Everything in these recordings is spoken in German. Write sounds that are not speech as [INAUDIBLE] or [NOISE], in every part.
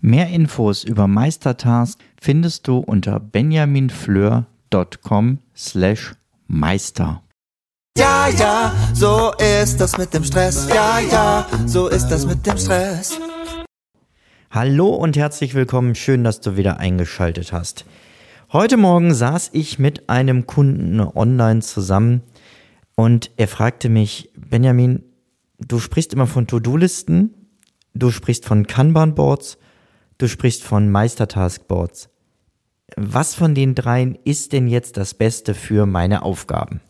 Mehr Infos über Meistertask findest du unter benjaminfleur.com slash meister. Ja, ja, so ist das mit dem Stress. Ja, ja, so ist das mit dem Stress. Hallo und herzlich willkommen. Schön, dass du wieder eingeschaltet hast. Heute Morgen saß ich mit einem Kunden online zusammen und er fragte mich, Benjamin, du sprichst immer von To-Do-Listen, du sprichst von Kanban-Boards, du sprichst von Meistertask-Boards. Was von den dreien ist denn jetzt das Beste für meine Aufgaben?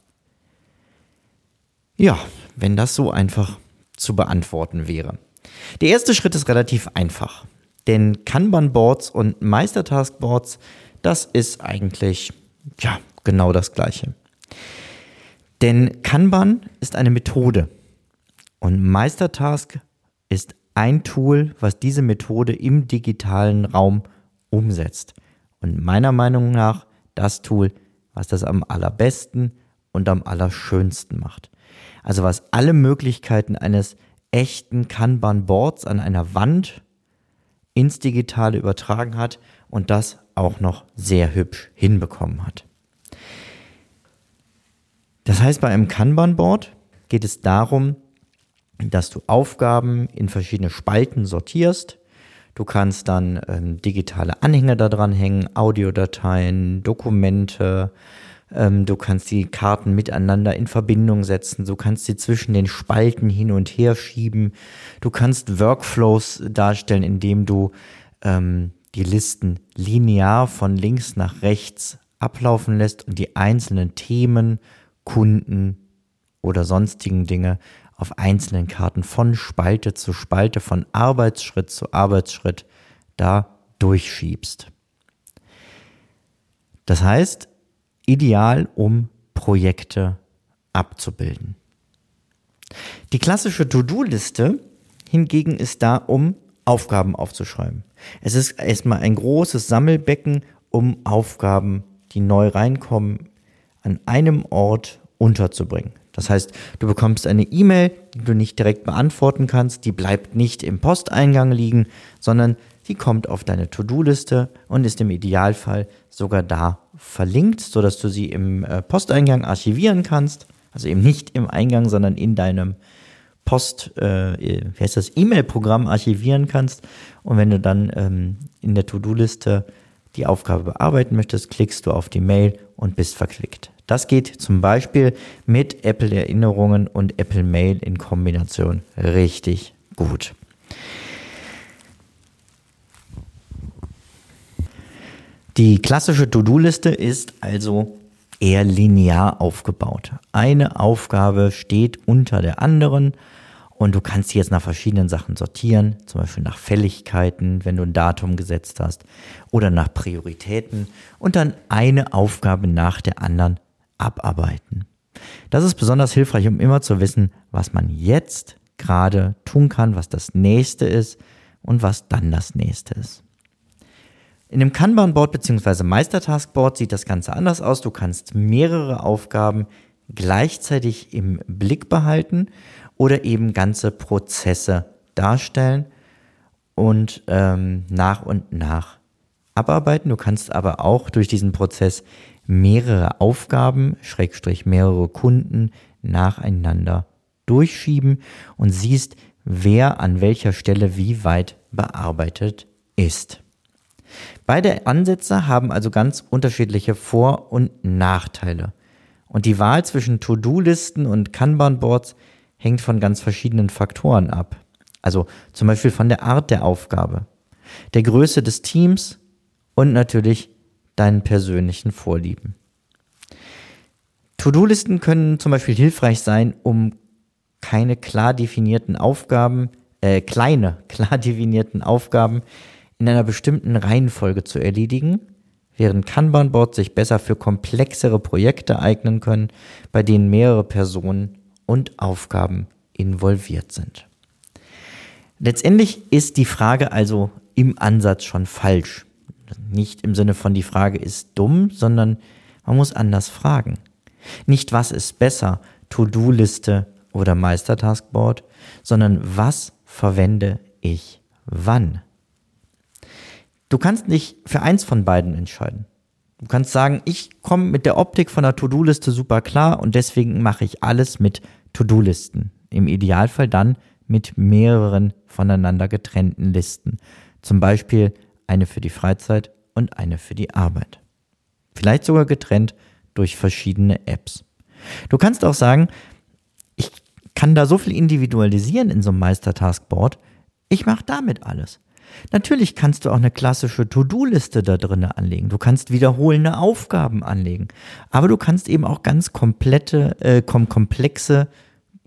Ja, wenn das so einfach zu beantworten wäre. Der erste Schritt ist relativ einfach. Denn Kanban-Boards und Meistertask-Boards, das ist eigentlich, ja, genau das Gleiche. Denn Kanban ist eine Methode und Meistertask ist ein Tool, was diese Methode im digitalen Raum umsetzt. Und meiner Meinung nach das Tool, was das am allerbesten und am allerschönsten macht. Also was alle Möglichkeiten eines echten Kanban-Boards an einer Wand ins Digitale übertragen hat und das auch noch sehr hübsch hinbekommen hat. Das heißt, bei einem Kanban-Board geht es darum, dass du Aufgaben in verschiedene Spalten sortierst. Du kannst dann ähm, digitale Anhänge da dran hängen, Audiodateien, Dokumente, ähm, du kannst die Karten miteinander in Verbindung setzen. Du kannst sie zwischen den Spalten hin und her schieben. Du kannst Workflows darstellen, indem du ähm, die Listen linear von links nach rechts ablaufen lässt und die einzelnen Themen, Kunden oder sonstigen Dinge auf einzelnen Karten von Spalte zu Spalte, von Arbeitsschritt zu Arbeitsschritt da durchschiebst. Das heißt, ideal, um Projekte abzubilden. Die klassische To-Do-Liste hingegen ist da, um Aufgaben aufzuschreiben. Es ist erstmal ein großes Sammelbecken, um Aufgaben, die neu reinkommen, an einem Ort unterzubringen. Das heißt, du bekommst eine E-Mail, die du nicht direkt beantworten kannst, die bleibt nicht im Posteingang liegen, sondern die kommt auf deine To-Do-Liste und ist im Idealfall sogar da verlinkt, sodass du sie im äh, Posteingang archivieren kannst. Also eben nicht im Eingang, sondern in deinem Post, äh, wie heißt das, E-Mail-Programm archivieren kannst. Und wenn du dann ähm, in der To-Do-Liste die Aufgabe bearbeiten möchtest, klickst du auf die Mail und bist verklickt. Das geht zum Beispiel mit Apple Erinnerungen und Apple Mail in Kombination richtig gut. Die klassische To-Do-Liste ist also eher linear aufgebaut. Eine Aufgabe steht unter der anderen und du kannst sie jetzt nach verschiedenen Sachen sortieren, zum Beispiel nach Fälligkeiten, wenn du ein Datum gesetzt hast, oder nach Prioritäten und dann eine Aufgabe nach der anderen abarbeiten. Das ist besonders hilfreich, um immer zu wissen, was man jetzt gerade tun kann, was das nächste ist und was dann das nächste ist. In dem Kanban-Board bzw. Meistertask-Board sieht das Ganze anders aus. Du kannst mehrere Aufgaben gleichzeitig im Blick behalten oder eben ganze Prozesse darstellen und ähm, nach und nach abarbeiten. Du kannst aber auch durch diesen Prozess mehrere Aufgaben, Schrägstrich mehrere Kunden nacheinander durchschieben und siehst, wer an welcher Stelle wie weit bearbeitet ist. Beide Ansätze haben also ganz unterschiedliche Vor- und Nachteile. Und die Wahl zwischen To-Do-Listen und Kanban-Boards hängt von ganz verschiedenen Faktoren ab. Also zum Beispiel von der Art der Aufgabe, der Größe des Teams und natürlich deinen persönlichen Vorlieben. To-Do-Listen können zum Beispiel hilfreich sein, um keine klar definierten Aufgaben, äh, kleine, [LAUGHS] klar definierten Aufgaben in einer bestimmten Reihenfolge zu erledigen, während Kanban-Boards sich besser für komplexere Projekte eignen können, bei denen mehrere Personen und Aufgaben involviert sind. Letztendlich ist die Frage also im Ansatz schon falsch. Nicht im Sinne von die Frage ist dumm, sondern man muss anders fragen. Nicht was ist besser, To-Do-Liste oder Meistertaskboard, sondern was verwende ich wann? Du kannst dich für eins von beiden entscheiden. Du kannst sagen, ich komme mit der Optik von der To-Do-Liste super klar und deswegen mache ich alles mit To-Do-Listen. Im Idealfall dann mit mehreren voneinander getrennten Listen. Zum Beispiel eine für die Freizeit und eine für die Arbeit. Vielleicht sogar getrennt durch verschiedene Apps. Du kannst auch sagen, ich kann da so viel individualisieren in so einem Meistertaskboard, ich mache damit alles. Natürlich kannst du auch eine klassische To-Do-Liste da drin anlegen. Du kannst wiederholende Aufgaben anlegen. Aber du kannst eben auch ganz komplette, äh, komplexe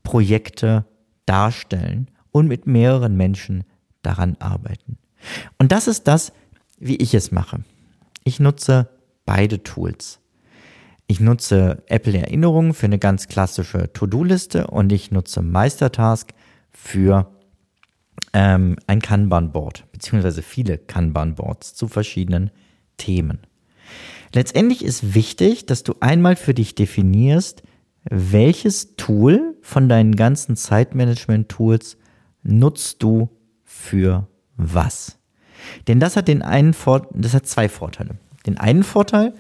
Projekte darstellen und mit mehreren Menschen daran arbeiten. Und das ist das, wie ich es mache. Ich nutze beide Tools. Ich nutze Apple Erinnerungen für eine ganz klassische To-Do-Liste und ich nutze Meistertask für ähm, ein Kanban-Board, beziehungsweise viele Kanban-Boards zu verschiedenen Themen. Letztendlich ist wichtig, dass du einmal für dich definierst, welches Tool von deinen ganzen Zeitmanagement-Tools nutzt du für was. Denn das hat den einen Vor das hat zwei Vorteile. Den einen Vorteil,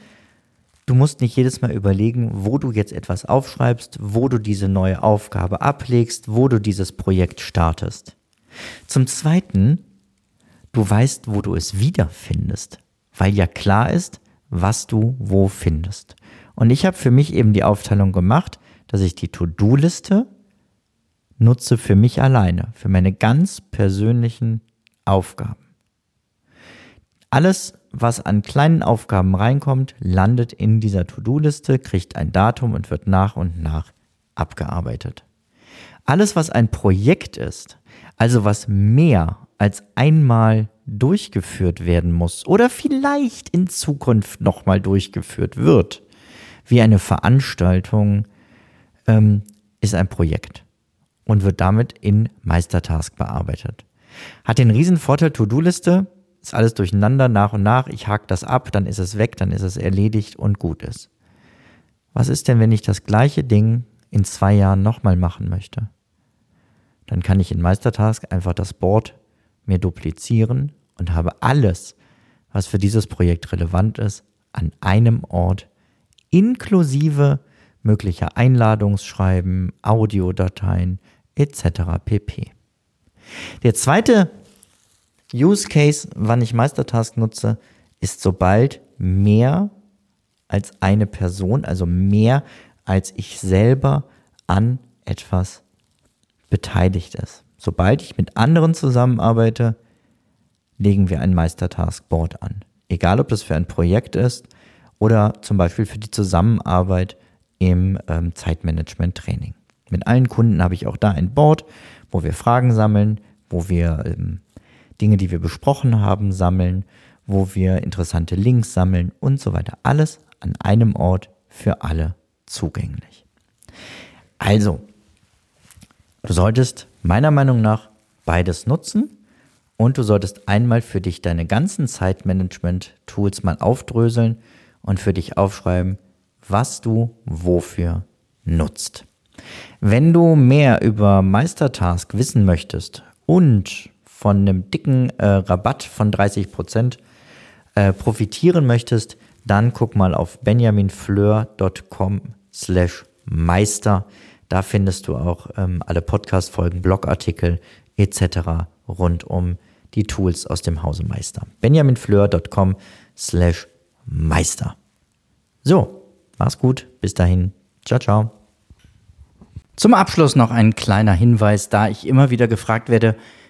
du musst nicht jedes Mal überlegen, wo du jetzt etwas aufschreibst, wo du diese neue Aufgabe ablegst, wo du dieses Projekt startest. Zum zweiten, du weißt, wo du es wiederfindest, weil ja klar ist, was du wo findest. Und ich habe für mich eben die Aufteilung gemacht, dass ich die To-Do-Liste nutze für mich alleine, für meine ganz persönlichen Aufgaben. Alles, was an kleinen Aufgaben reinkommt, landet in dieser To-Do-Liste, kriegt ein Datum und wird nach und nach abgearbeitet. Alles, was ein Projekt ist, also was mehr als einmal durchgeführt werden muss oder vielleicht in Zukunft nochmal durchgeführt wird, wie eine Veranstaltung, ähm, ist ein Projekt und wird damit in Meistertask bearbeitet. Hat den riesen Vorteil To-Do-Liste, ist alles durcheinander nach und nach, ich hake das ab, dann ist es weg, dann ist es erledigt und gut ist. Was ist denn, wenn ich das gleiche Ding in zwei Jahren nochmal machen möchte? Dann kann ich in Meistertask einfach das Board mir duplizieren und habe alles, was für dieses Projekt relevant ist, an einem Ort inklusive möglicher Einladungsschreiben, Audiodateien etc. pp. Der zweite Use Case, wann ich Meistertask nutze, ist sobald mehr als eine Person, also mehr als ich selber an etwas beteiligt ist. Sobald ich mit anderen zusammenarbeite, legen wir ein Meistertask-Board an. Egal, ob das für ein Projekt ist oder zum Beispiel für die Zusammenarbeit im ähm, Zeitmanagement-Training. Mit allen Kunden habe ich auch da ein Board, wo wir Fragen sammeln, wo wir ähm, Dinge, die wir besprochen haben, sammeln, wo wir interessante Links sammeln und so weiter. Alles an einem Ort für alle zugänglich. Also, du solltest meiner Meinung nach beides nutzen und du solltest einmal für dich deine ganzen Zeitmanagement-Tools mal aufdröseln und für dich aufschreiben, was du wofür nutzt. Wenn du mehr über Meistertask wissen möchtest und von einem dicken äh, Rabatt von 30% äh, profitieren möchtest, dann guck mal auf benjaminfleur.com slash meister. Da findest du auch ähm, alle Podcast-Folgen, Blogartikel etc. rund um die Tools aus dem Hause Meister. benjaminfleur.com slash meister. So, mach's gut. Bis dahin. Ciao, ciao. Zum Abschluss noch ein kleiner Hinweis, da ich immer wieder gefragt werde,